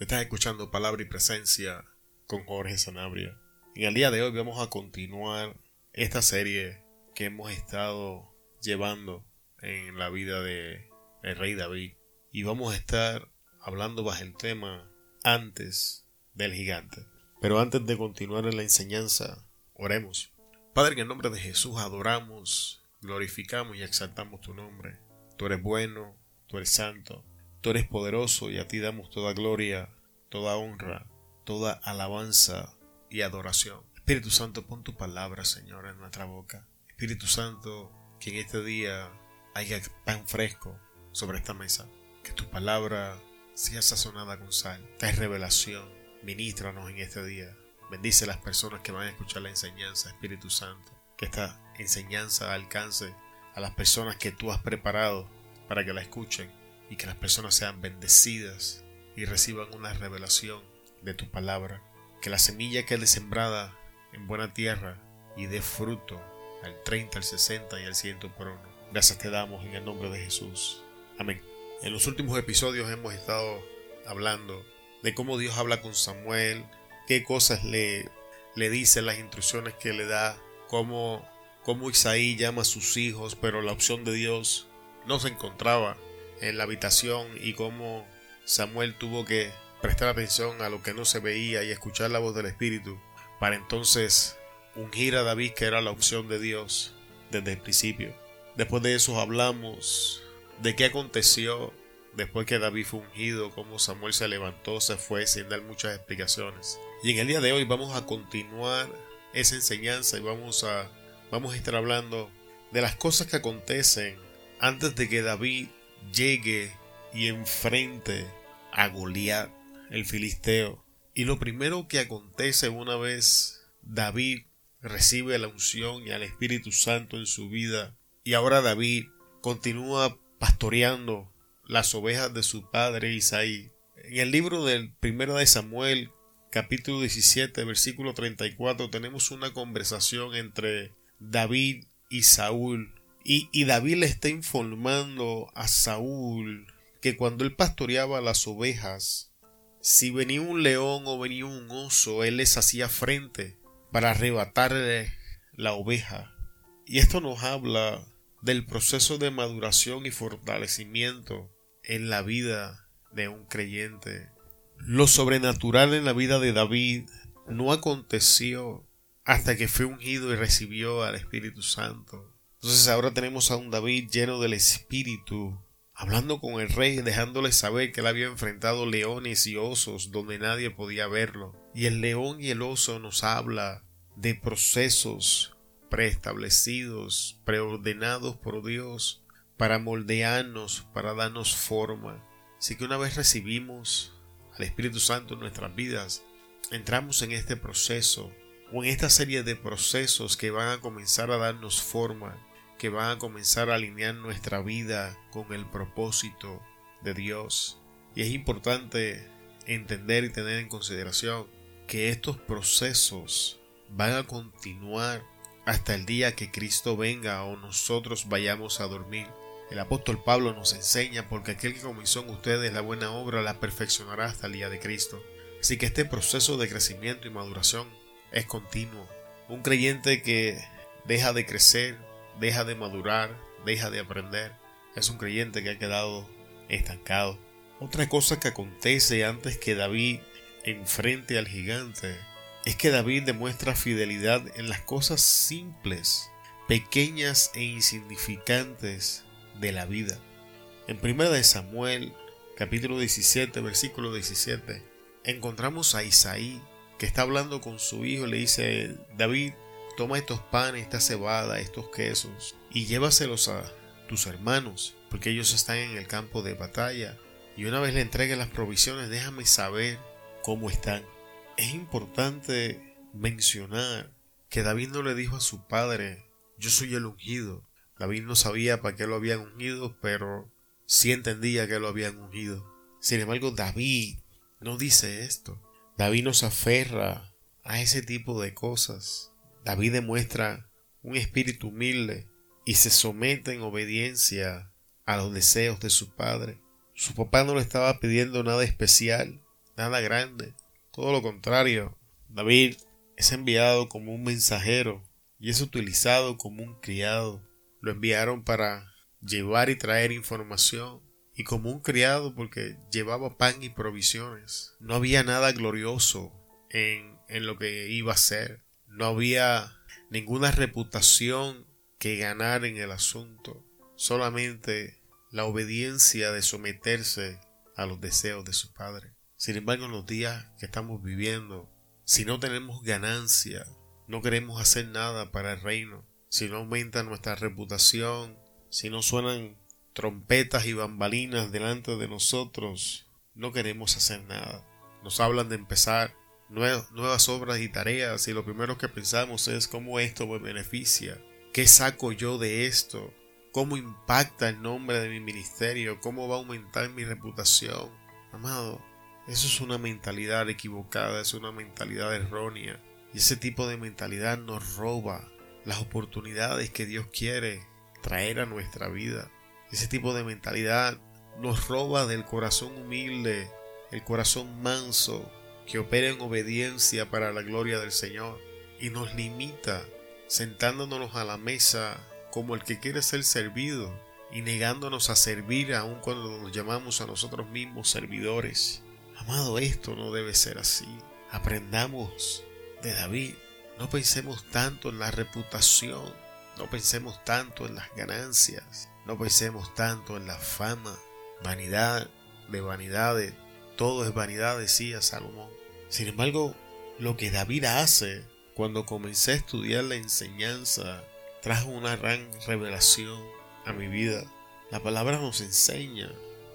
Estás escuchando Palabra y Presencia con Jorge Sanabria. En el día de hoy vamos a continuar esta serie que hemos estado llevando en la vida de el rey David y vamos a estar hablando bajo el tema antes del gigante. Pero antes de continuar en la enseñanza, oremos. Padre, en el nombre de Jesús adoramos, glorificamos y exaltamos tu nombre. Tú eres bueno, tú eres santo, Tú eres poderoso y a ti damos toda gloria, toda honra, toda alabanza y adoración. Espíritu Santo, pon tu palabra, Señor, en nuestra boca. Espíritu Santo, que en este día haya pan fresco sobre esta mesa. Que tu palabra sea sazonada con sal. Trae revelación. Ministranos en este día. Bendice a las personas que van a escuchar la enseñanza, Espíritu Santo. Que esta enseñanza alcance a las personas que tú has preparado para que la escuchen y que las personas sean bendecidas y reciban una revelación de tu palabra. Que la semilla quede sembrada en buena tierra y dé fruto al 30, al 60 y al 100 por uno. Gracias te damos en el nombre de Jesús. Amén. En los últimos episodios hemos estado hablando de cómo Dios habla con Samuel, qué cosas le, le dice, las instrucciones que le da, cómo, cómo Isaí llama a sus hijos, pero la opción de Dios no se encontraba en la habitación y cómo Samuel tuvo que prestar atención a lo que no se veía y escuchar la voz del Espíritu para entonces ungir a David que era la opción de Dios desde el principio. Después de eso hablamos de qué aconteció después que David fue ungido, cómo Samuel se levantó, se fue sin dar muchas explicaciones. Y en el día de hoy vamos a continuar esa enseñanza y vamos a, vamos a estar hablando de las cosas que acontecen antes de que David llegue y enfrente a Goliat, el filisteo. Y lo primero que acontece una vez David recibe la unción y al Espíritu Santo en su vida, y ahora David continúa pastoreando las ovejas de su padre Isaí. En el libro del primero de Samuel, capítulo 17, versículo 34, tenemos una conversación entre David y Saúl y, David le está informando a Saúl que cuando él pastoreaba las ovejas, si venía un león o venía un oso, él les hacía frente para arrebatarle la oveja. Y esto nos habla del proceso de maduración y fortalecimiento en la vida de un creyente. Lo sobrenatural en la vida de David no aconteció hasta que fue ungido y recibió al Espíritu Santo. Entonces ahora tenemos a un David lleno del Espíritu, hablando con el rey, dejándole saber que él había enfrentado leones y osos donde nadie podía verlo. Y el león y el oso nos habla de procesos preestablecidos, preordenados por Dios, para moldearnos, para darnos forma. Así que una vez recibimos al Espíritu Santo en nuestras vidas, entramos en este proceso o en esta serie de procesos que van a comenzar a darnos forma que van a comenzar a alinear nuestra vida con el propósito de Dios. Y es importante entender y tener en consideración que estos procesos van a continuar hasta el día que Cristo venga o nosotros vayamos a dormir. El apóstol Pablo nos enseña porque aquel que comenzó en ustedes la buena obra la perfeccionará hasta el día de Cristo. Así que este proceso de crecimiento y maduración es continuo. Un creyente que deja de crecer deja de madurar, deja de aprender. Es un creyente que ha quedado estancado. Otra cosa que acontece antes que David enfrente al gigante es que David demuestra fidelidad en las cosas simples, pequeñas e insignificantes de la vida. En 1 de Samuel, capítulo 17, versículo 17, encontramos a Isaí que está hablando con su hijo y le dice, David, toma estos panes, esta cebada, estos quesos y llévaselos a tus hermanos, porque ellos están en el campo de batalla. Y una vez le entregue las provisiones, déjame saber cómo están. Es importante mencionar que David no le dijo a su padre, yo soy el ungido. David no sabía para qué lo habían ungido, pero sí entendía que lo habían ungido. Sin embargo, David no dice esto. David nos aferra a ese tipo de cosas. David demuestra un espíritu humilde y se somete en obediencia a los deseos de su padre. Su papá no le estaba pidiendo nada especial. nada grande. Todo lo contrario, David es enviado como un mensajero y es utilizado como un criado. Lo enviaron para llevar y traer información y como un criado porque llevaba pan y provisiones. No había nada glorioso en, en lo que iba a ser. No había ninguna reputación que ganar en el asunto. Solamente la obediencia de someterse a los deseos de su padre. Sin embargo, en los días que estamos viviendo, si no tenemos ganancia, no queremos hacer nada para el reino, si no aumenta nuestra reputación, si no suenan trompetas y bambalinas delante de nosotros, no queremos hacer nada. Nos hablan de empezar nuevas obras y tareas y lo primero que pensamos es cómo esto me beneficia, qué saco yo de esto, cómo impacta el nombre de mi ministerio, cómo va a aumentar mi reputación. Amado, eso es una mentalidad equivocada, es una mentalidad errónea. Y ese tipo de mentalidad nos roba las oportunidades que Dios quiere traer a nuestra vida. Ese tipo de mentalidad nos roba del corazón humilde, el corazón manso, que opera en obediencia para la gloria del Señor, y nos limita sentándonos a la mesa como el que quiere ser servido y negándonos a servir aun cuando nos llamamos a nosotros mismos servidores. Amado, esto no debe ser así. Aprendamos de David. No pensemos tanto en la reputación, no pensemos tanto en las ganancias, no pensemos tanto en la fama, vanidad de vanidades. Todo es vanidad, decía Salomón. Sin embargo, lo que David hace cuando comencé a estudiar la enseñanza trajo una gran revelación a mi vida. La palabra nos enseña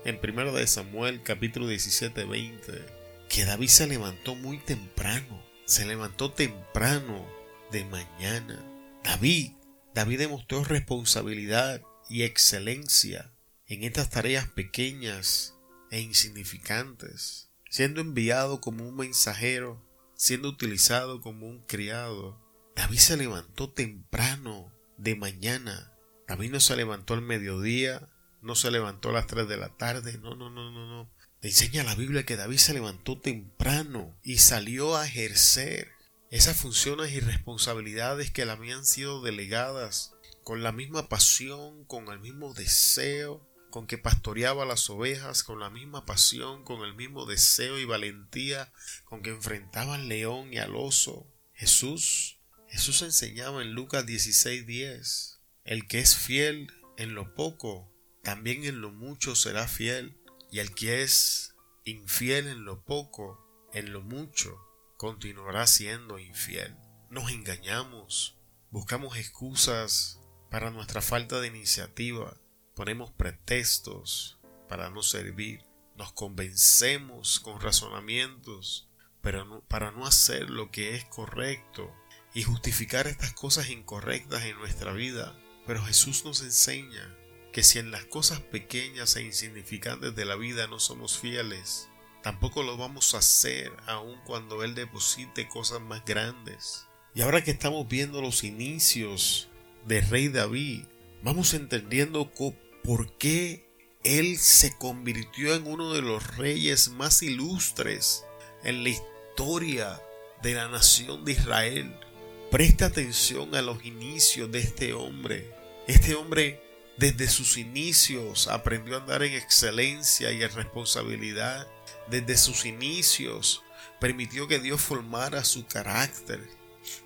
en 1 de Samuel capítulo 17 20 que David se levantó muy temprano, se levantó temprano de mañana. David, David demostró responsabilidad y excelencia en estas tareas pequeñas e insignificantes, siendo enviado como un mensajero, siendo utilizado como un criado. David se levantó temprano de mañana. David no se levantó al mediodía, no se levantó a las 3 de la tarde, no, no, no, no, no. Te enseña la Biblia que David se levantó temprano y salió a ejercer esas funciones y responsabilidades que le habían sido delegadas con la misma pasión, con el mismo deseo, con que pastoreaba las ovejas, con la misma pasión, con el mismo deseo y valentía, con que enfrentaba al león y al oso. Jesús Jesús enseñaba en Lucas 16:10, el que es fiel en lo poco, también en lo mucho será fiel, y el que es infiel en lo poco, en lo mucho, continuará siendo infiel. Nos engañamos, buscamos excusas para nuestra falta de iniciativa, ponemos pretextos para no servir, nos convencemos con razonamientos, pero para no hacer lo que es correcto y justificar estas cosas incorrectas en nuestra vida. Pero Jesús nos enseña que si en las cosas pequeñas e insignificantes de la vida no somos fieles, tampoco lo vamos a hacer aun cuando Él deposite cosas más grandes. Y ahora que estamos viendo los inicios de Rey David, vamos entendiendo por qué Él se convirtió en uno de los reyes más ilustres en la historia de la nación de Israel. Presta atención a los inicios de este hombre. Este hombre desde sus inicios aprendió a andar en excelencia y en responsabilidad. Desde sus inicios permitió que Dios formara su carácter.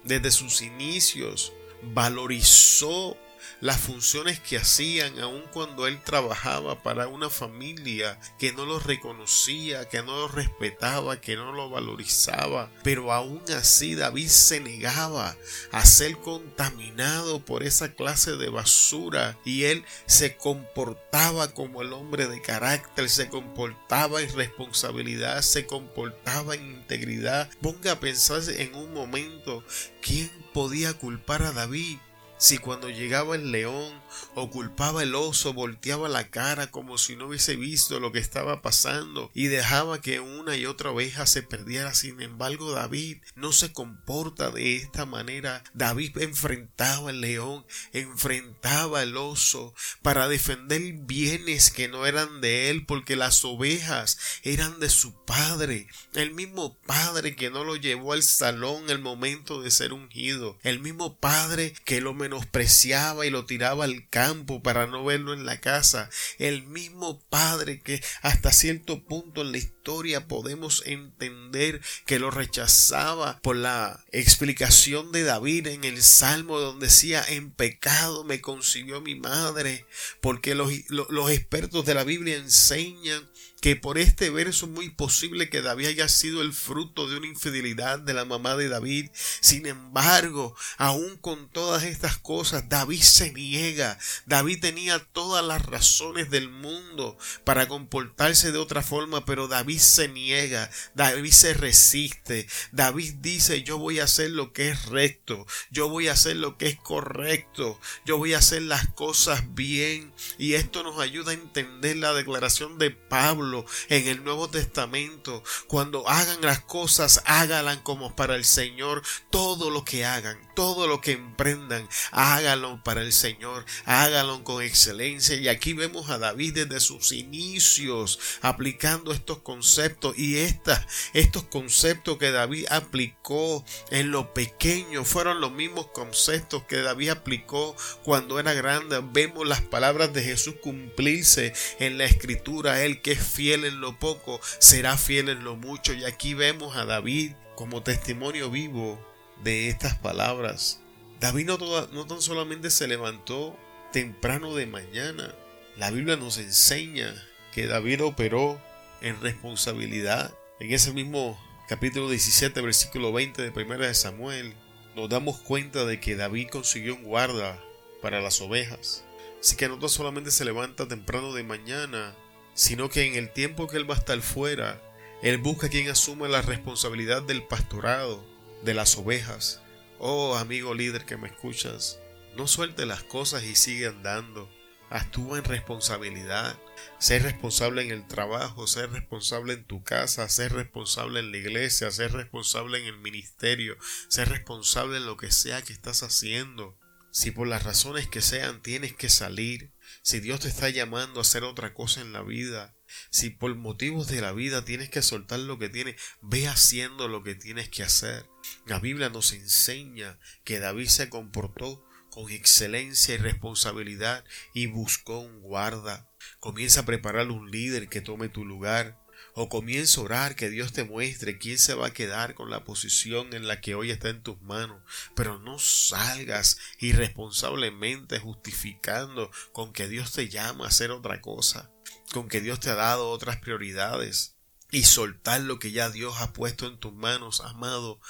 Desde sus inicios valorizó las funciones que hacían aun cuando él trabajaba para una familia que no lo reconocía, que no lo respetaba, que no lo valorizaba. Pero aún así David se negaba a ser contaminado por esa clase de basura y él se comportaba como el hombre de carácter, se comportaba en responsabilidad, se comportaba en integridad. Ponga a pensar en un momento quién podía culpar a David Si cuando llegaba el león o culpaba el oso, volteaba la cara como si no hubiese visto lo que estaba pasando y dejaba que una y otra oveja se perdiera. Sin embargo, David no se comporta de esta manera. David enfrentaba al león, enfrentaba al oso para defender bienes que no eran de él, porque las ovejas eran de su padre, el mismo padre que no lo llevó al salón el momento de ser ungido, el mismo padre que lo menospreciaba y lo tiraba al campo para no verlo en la casa, el mismo padre que hasta cierto punto en la historia podemos entender que lo rechazaba por la explicación de David en el Salmo donde decía en pecado me concibió mi madre, porque los, los expertos de la Biblia enseñan que por este verso muy posible que David haya sido el fruto de una infidelidad de la mamá de David. Sin embargo, aún con todas estas cosas, David se niega. David tenía todas las razones del mundo para comportarse de otra forma, pero David se niega, David se resiste. David dice, yo voy a hacer lo que es recto, yo voy a hacer lo que es correcto, yo voy a hacer las cosas bien. Y esto nos ayuda a entender la declaración de Pablo en el Nuevo Testamento, cuando hagan las cosas, háganlas como para el Señor. Todo lo que hagan, todo lo que emprendan, háganlo para el Señor, háganlo con excelencia. Y aquí vemos a David desde sus inicios aplicando estos conceptos y estos conceptos que David aplicó en lo pequeño fueron los mismos conceptos que David aplicó cuando era grande. Vemos las palabras de Jesús cumplirse en la escritura, el que es fiel en lo poco, será fiel en lo mucho. Y aquí vemos a David como testimonio vivo de estas palabras. David no, tan solamente se levantó temprano de mañana, la Biblia nos enseña que David operó en responsabilidad. En ese mismo capítulo 17, versículo 20 de 1 de Samuel, nos damos cuenta de que David consiguió un guarda para las ovejas. Así que no solamente se levanta temprano de mañana, sino que en el tiempo que él va a estar fuera, él busca quien asuma la responsabilidad del pastorado de las ovejas. Oh amigo líder que me escuchas, no suelte las cosas y sigue andando. Actúa en responsabilidad. Sé responsable en el trabajo, sé responsable en tu casa, sé responsable en la iglesia, sé responsable en el ministerio, sé responsable en lo que sea que estás haciendo. Si por las razones que sean tienes que salir, si Dios te está llamando a hacer otra cosa en la vida, si por motivos de la vida tienes que soltar lo que tienes, ve haciendo lo que tienes que hacer. La Biblia nos enseña que David se comportó con excelencia y responsabilidad y buscó un guarda. Comienza a preparar un líder que tome tu lugar o comienza a orar que Dios te muestre quién se va a quedar con la posición en la que hoy está en tus manos, pero no salgas irresponsablemente justificando con que Dios te llama a hacer otra cosa, con que Dios te ha dado otras prioridades y soltar lo que ya Dios ha puesto en tus manos, amado,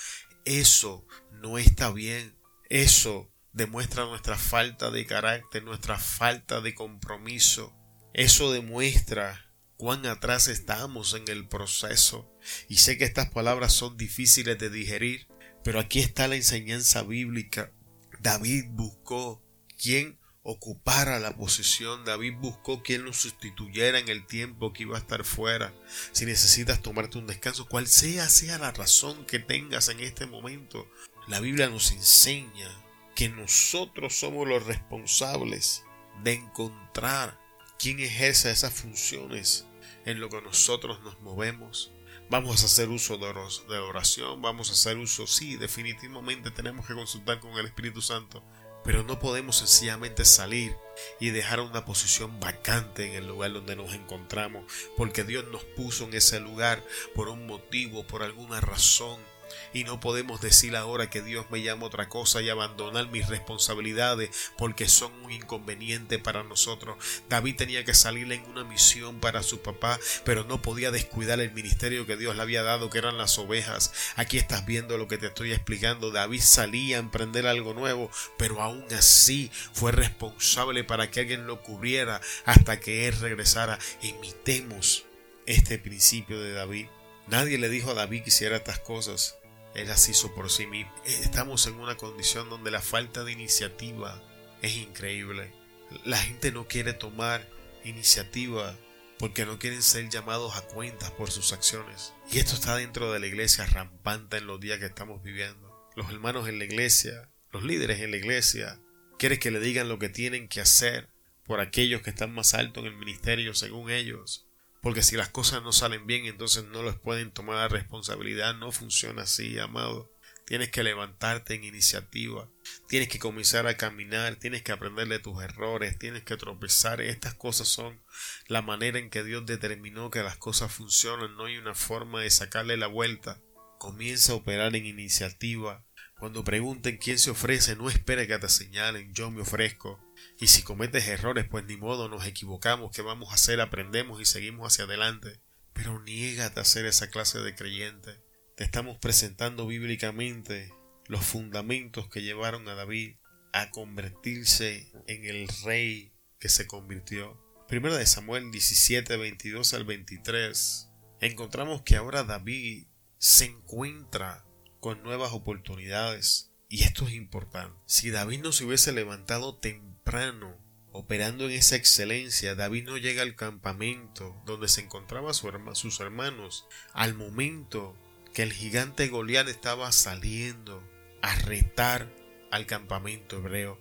eso no está bien, eso demuestra nuestra falta de carácter, nuestra falta de compromiso, eso demuestra cuán atrás estamos en el proceso. Y sé que estas palabras son difíciles de digerir, pero aquí está la enseñanza bíblica. David buscó quien ocupara la posición. David buscó quien lo sustituyera en el tiempo que iba a estar fuera. Si necesitas tomarte un descanso, cual sea sea la razón que tengas en este momento, la Biblia nos enseña que nosotros somos los responsables de encontrar quien ejerce esas funciones en lo que nosotros nos movemos. Vamos a hacer uso de oración, vamos a hacer uso, sí, definitivamente tenemos que consultar con el Espíritu Santo, pero no podemos sencillamente salir y dejar una posición vacante en el lugar donde nos encontramos, porque Dios nos puso en ese lugar por un motivo, por alguna razón. Y no podemos decir ahora que Dios me llama otra cosa y abandonar mis responsabilidades porque son un inconveniente para nosotros. David tenía que salir en una misión para su papá, pero no podía descuidar el ministerio que Dios le había dado, que eran las ovejas. Aquí estás viendo lo que te estoy explicando. David salía a emprender algo nuevo, pero aún así fue responsable para que alguien lo cubriera hasta que él regresara. Imitemos este principio de David. Nadie le dijo a David que hiciera estas cosas. Él las hizo por sí mismo. Estamos en una condición donde la falta de iniciativa es increíble. La gente no quiere tomar iniciativa porque no quieren ser llamados a cuentas por sus acciones. Y esto está dentro de la iglesia rampante en los días que estamos viviendo. Los hermanos en la iglesia, los líderes en la iglesia, quieren que le digan lo que tienen que hacer por aquellos que están más altos en el ministerio según ellos. Porque si las cosas no salen bien, entonces no les pueden tomar la responsabilidad. No funciona así, amado. Tienes que levantarte en iniciativa. Tienes que comenzar a caminar. Tienes que aprender de tus errores. Tienes que tropezar. Estas cosas son la manera en que Dios determinó que las cosas funcionan. No hay una forma de sacarle la vuelta. Comienza a operar en iniciativa. Cuando pregunten quién se ofrece, no espere que te señalen. Yo me ofrezco. Y si cometes errores, pues ni modo, nos equivocamos. ¿Qué vamos a hacer? Aprendemos y seguimos hacia adelante. Pero niégate a ser esa clase de creyente te estamos presentando bíblicamente los fundamentos que llevaron a David a convertirse en el rey que se convirtió. Primera de Samuel 17, 22 al 23. Encontramos que ahora David se encuentra con nuevas oportunidades. Y esto es importante. Si David no se hubiese levantado temprano, operando en esa excelencia, David no llega al campamento donde se encontraban sus hermanos al momento que el gigante Goliat estaba saliendo a retar al campamento hebreo.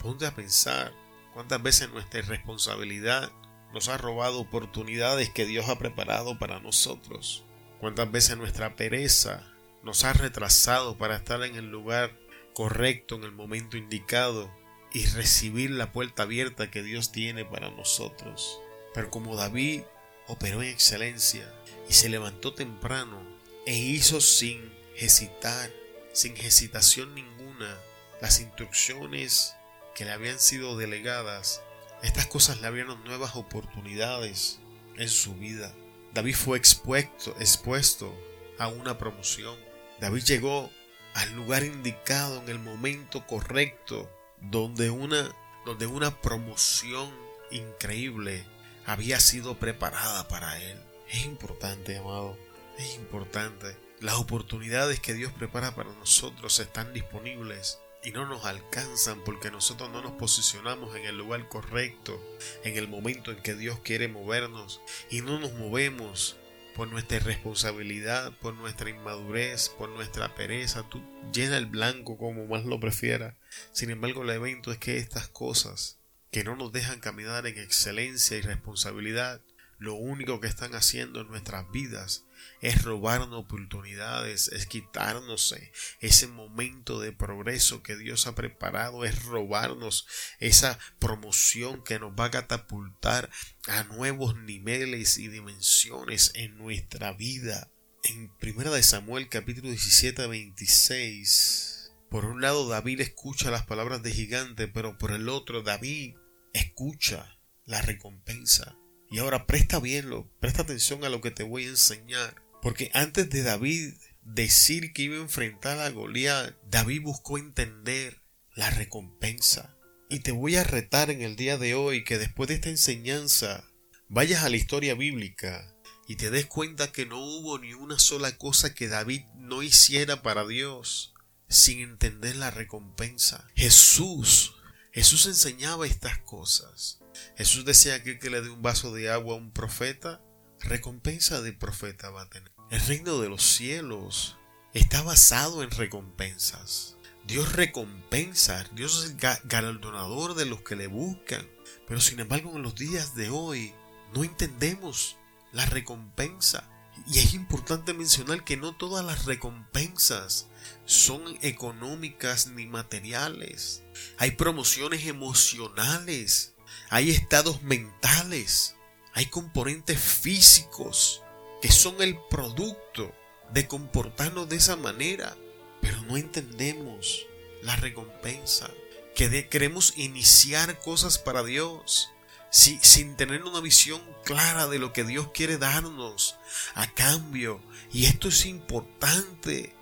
Ponte a pensar cuántas veces nuestra irresponsabilidad nos ha robado oportunidades que Dios ha preparado para nosotros. Cuántas veces nuestra pereza nos ha retrasado para estar en el lugar correcto en el momento indicado y recibir la puerta abierta que Dios tiene para nosotros. Pero como David operó en excelencia y se levantó temprano e hizo sin hesitar, sin hesitación ninguna, las instrucciones que le habían sido delegadas. Estas cosas le abrieron nuevas oportunidades en su vida. David fue expuesto, expuesto a una promoción. David llegó al lugar indicado en el momento correcto donde una, donde una promoción increíble había sido preparada para él. Es importante, amado, es importante. Las oportunidades que Dios prepara para nosotros están disponibles y no nos alcanzan porque nosotros no nos posicionamos en el lugar correcto, en el momento en que Dios quiere movernos y no nos movemos por nuestra irresponsabilidad, por nuestra inmadurez, por nuestra pereza. Tú llena el blanco como más lo prefiera. Sin embargo, el evento es que estas cosas que no nos dejan caminar en excelencia y responsabilidad, lo único que están haciendo en nuestras vidas es robarnos oportunidades, es quitarnos ese momento de progreso que Dios ha preparado, es robarnos esa promoción que nos va a catapultar a nuevos niveles y dimensiones en nuestra vida. En 1 de Samuel capítulo 17 26, por un lado David escucha las palabras de gigante, pero por el otro David escucha la recompensa. Y ahora presta bien, presta atención a lo que te voy a enseñar. Porque antes de David decir que iba a enfrentar a Goliat, David buscó entender la recompensa. Y te voy a retar en el día de hoy que después de esta enseñanza vayas a la historia bíblica y te des cuenta que no hubo ni una sola cosa que David no hiciera para Dios sin entender la recompensa. Jesús, Jesús enseñaba estas cosas. Jesús decía que, que le dé un vaso de agua a un profeta, recompensa de profeta va a tener. El reino de los cielos está basado en recompensas. Dios recompensa, Dios es el galardonador de los que le buscan. Pero sin embargo en los días de hoy no entendemos la recompensa. Y es importante mencionar que no todas las recompensas son económicas ni materiales. Hay promociones emocionales hay estados mentales, hay componentes físicos que son el producto de comportarnos de esa manera, pero no entendemos la recompensa, que queremos iniciar cosas para Dios. sin tener una visión clara de lo que Dios quiere darnos a cambio. Y esto es importante,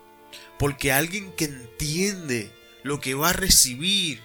porque alguien que entiende lo que va a recibir,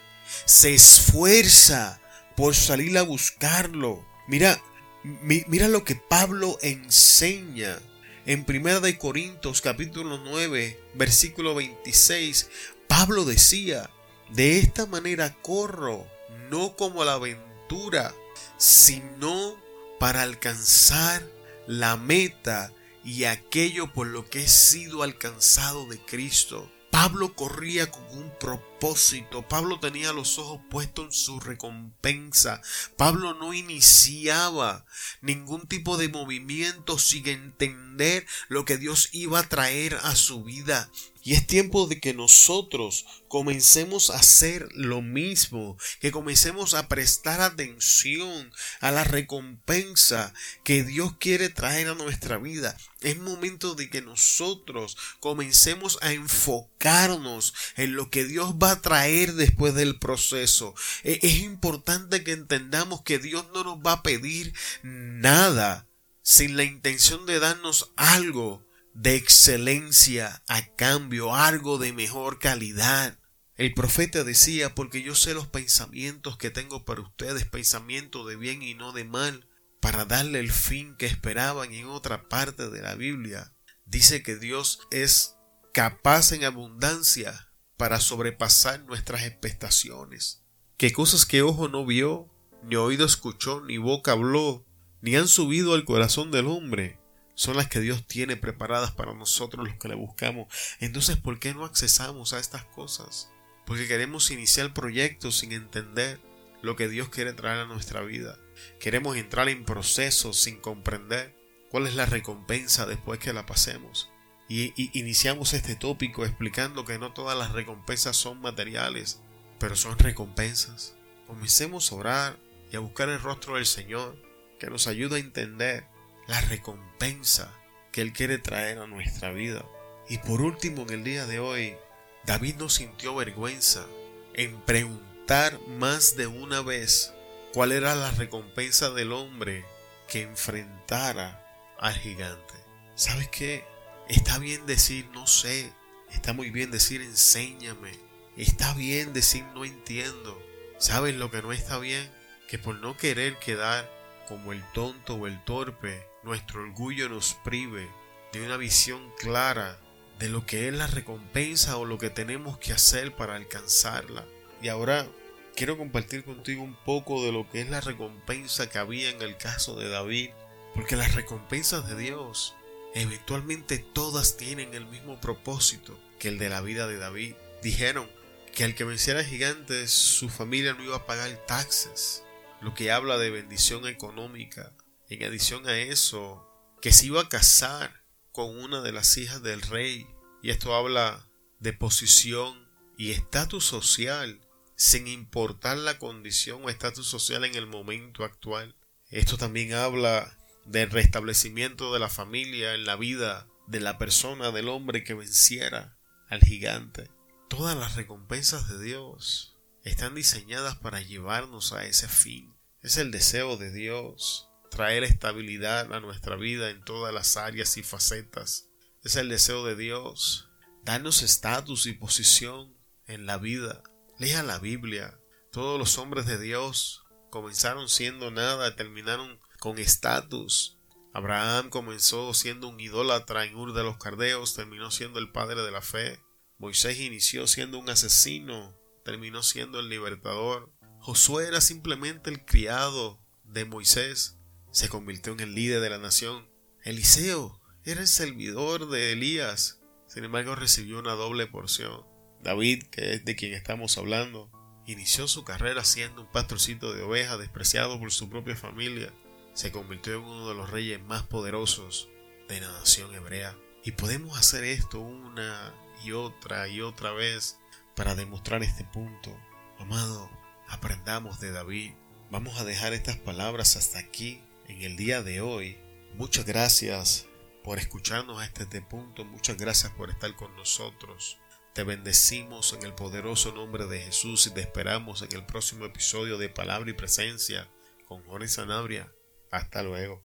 se esfuerza por salir a buscarlo. Mira, mira lo que Pablo enseña en 1 de Corintios capítulo 9, versículo 26, Pablo decía, de esta manera corro, no como la aventura, sino para alcanzar la meta y aquello por lo que he sido alcanzado de Cristo. Pablo corría con un propósito, Pablo tenía los ojos puestos en su recompensa, Pablo no iniciaba ningún tipo de movimiento sin entender lo que Dios iba a traer a su vida. Y es tiempo de que nosotros comencemos a hacer lo mismo, que comencemos a prestar atención a la recompensa que Dios quiere traer a nuestra vida. Es momento de que nosotros comencemos a enfocarnos en lo que Dios va a traer después del proceso. E, es importante que entendamos que Dios no nos va a pedir nada sin la intención de darnos algo de excelencia a cambio, algo de mejor calidad. El profeta decía, porque yo sé los pensamientos que tengo para ustedes, pensamientos de bien y no de mal, para darle el fin que esperaban en otra parte de la Biblia. Dice que Dios es capaz en abundancia para sobrepasar nuestras expectaciones. Que cosas que ojo no vio, ni oído escuchó, ni boca habló, ni han subido al corazón del hombre, son las que Dios tiene preparadas para nosotros los que le buscamos. Entonces, ¿por qué no accesamos a estas cosas? Porque queremos iniciar proyectos sin entender lo que Dios quiere traer a nuestra vida. Queremos entrar en procesos sin comprender cuál es la recompensa después que la pasemos. Y, iniciamos este tópico explicando que no todas las recompensas son materiales, pero son recompensas. Comencemos a orar y a buscar el rostro del Señor, que nos ayude a entender la recompensa que Él quiere traer a nuestra vida. Y por último, en el día de hoy, David no sintió vergüenza en preguntar más de una vez cuál era la recompensa del hombre que enfrentara al gigante. ¿Sabes qué? Está bien decir no sé, está muy bien decir enséñame, está bien decir no entiendo. ¿Sabes lo que no está bien? Que por no querer quedar como el tonto o el torpe, nuestro orgullo nos prive de una visión clara de lo que es la recompensa o lo que tenemos que hacer para alcanzarla. Y ahora quiero compartir contigo un poco de lo que es la recompensa que había en el caso de David, porque las recompensas de Dios eventualmente todas tienen el mismo propósito que el de la vida de David. Dijeron que al que venciera gigantes su familia no iba a pagar taxes, lo que habla de bendición económica, en adición a eso, que se iba a casar con una de las hijas del rey. Y esto habla de posición y estatus social, sin importar la condición o estatus social en el momento actual. Esto también habla del restablecimiento de la familia en la vida de la persona, del hombre que venciera al gigante. Todas las recompensas de Dios están diseñadas para llevarnos a ese fin. Es el deseo de Dios traer estabilidad a nuestra vida en todas las áreas y facetas. Es el deseo de Dios darnos estatus y posición en la vida. Lea la Biblia. Todos los hombres de Dios comenzaron siendo nada, terminaron con estatus. Abraham comenzó siendo un idólatra en Ur de los Cardeos, terminó siendo el padre de la fe. Moisés inició siendo un asesino, terminó siendo el libertador. Josué era simplemente el criado de Moisés, se convirtió en el líder de la nación. Eliseo era el servidor de Elías, sin embargo recibió una doble porción. David, que es de quien estamos hablando, inició su carrera siendo un pastorcito de ovejas despreciado por su propia familia. Se convirtió en uno de los reyes más poderosos de la nación hebrea. Y podemos hacer esto una y otra y otra vez para demostrar este punto. Amado, aprendamos de David. Vamos a dejar estas palabras hasta aquí en el día de hoy. Muchas gracias por escucharnos a este punto. Muchas gracias por estar con nosotros. Te bendecimos en el poderoso nombre de Jesús y te esperamos en el próximo episodio de Palabra y Presencia con Jorge Sanabria. Hasta luego.